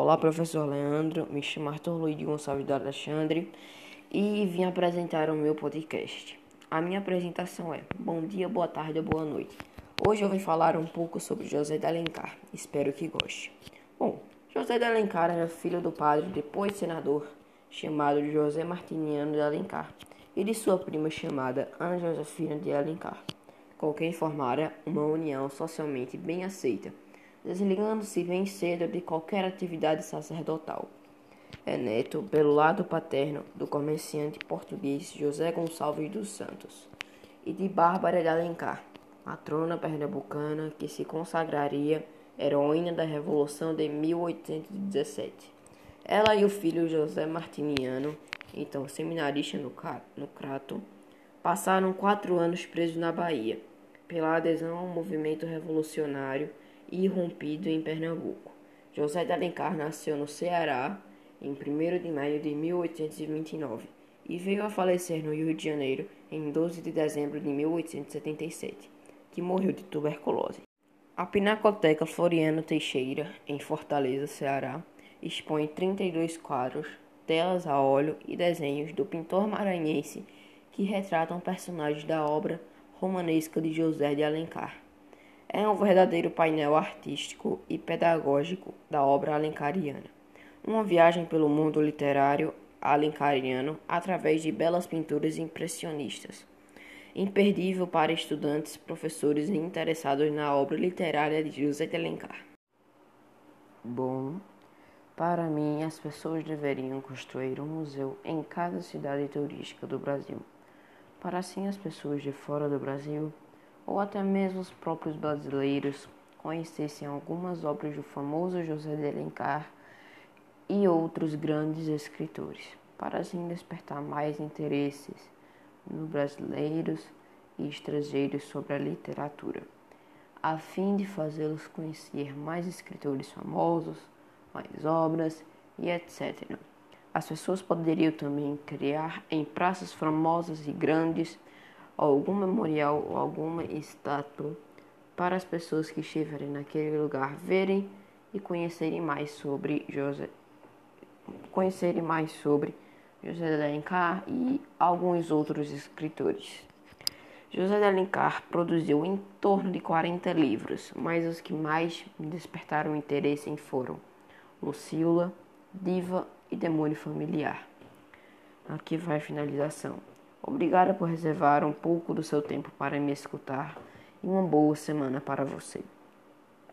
Olá, professor Leandro. Me chamo Arthur Luiz de Gonçalves de Alexandre e vim apresentar o meu podcast. A minha apresentação é Bom dia, boa tarde ou boa noite. Hoje eu vim falar um pouco sobre José de Alencar. Espero que goste. Bom, José de Alencar era filho do padre, depois senador, chamado José Martiniano de Alencar, e de sua prima chamada Ana Josefina de Alencar, com quem formara uma união socialmente bem aceita desligando-se bem cedo de qualquer atividade sacerdotal. É neto, pelo lado paterno, do comerciante português José Gonçalves dos Santos e de Bárbara de Alencar, matrona pernambucana que se consagraria heroína da Revolução de 1817. Ela e o filho José Martiniano, então seminarista no, no Crato, passaram quatro anos presos na Bahia, pela adesão ao movimento revolucionário irrompido em Pernambuco. José de Alencar nasceu no Ceará em 1 de maio de 1829 e veio a falecer no Rio de Janeiro em 12 de dezembro de 1877, que morreu de tuberculose. A Pinacoteca Floriano Teixeira, em Fortaleza, Ceará, expõe 32 quadros, telas a óleo e desenhos do pintor maranhense que retratam personagens da obra romanesca de José de Alencar é um verdadeiro painel artístico e pedagógico da obra alencariana. Uma viagem pelo mundo literário alencariano através de belas pinturas impressionistas. Imperdível para estudantes, professores e interessados na obra literária de José de Alencar. Bom, para mim, as pessoas deveriam construir um museu em cada cidade turística do Brasil, para assim as pessoas de fora do Brasil ou até mesmo os próprios brasileiros conhecessem algumas obras do famoso José de Alencar e outros grandes escritores, para assim despertar mais interesses nos brasileiros e estrangeiros sobre a literatura, a fim de fazê-los conhecer mais escritores famosos, mais obras e etc. As pessoas poderiam também criar em praças famosas e grandes algum memorial ou alguma estátua para as pessoas que estiverem naquele lugar verem e conhecerem mais sobre José conhecerem mais sobre José de Alencar e alguns outros escritores. José de Alencar produziu em torno de 40 livros, mas os que mais me despertaram interesse foram Lucila, Diva e Demônio Familiar. Aqui vai a finalização. Obrigada por reservar um pouco do seu tempo para me escutar e uma boa semana para você.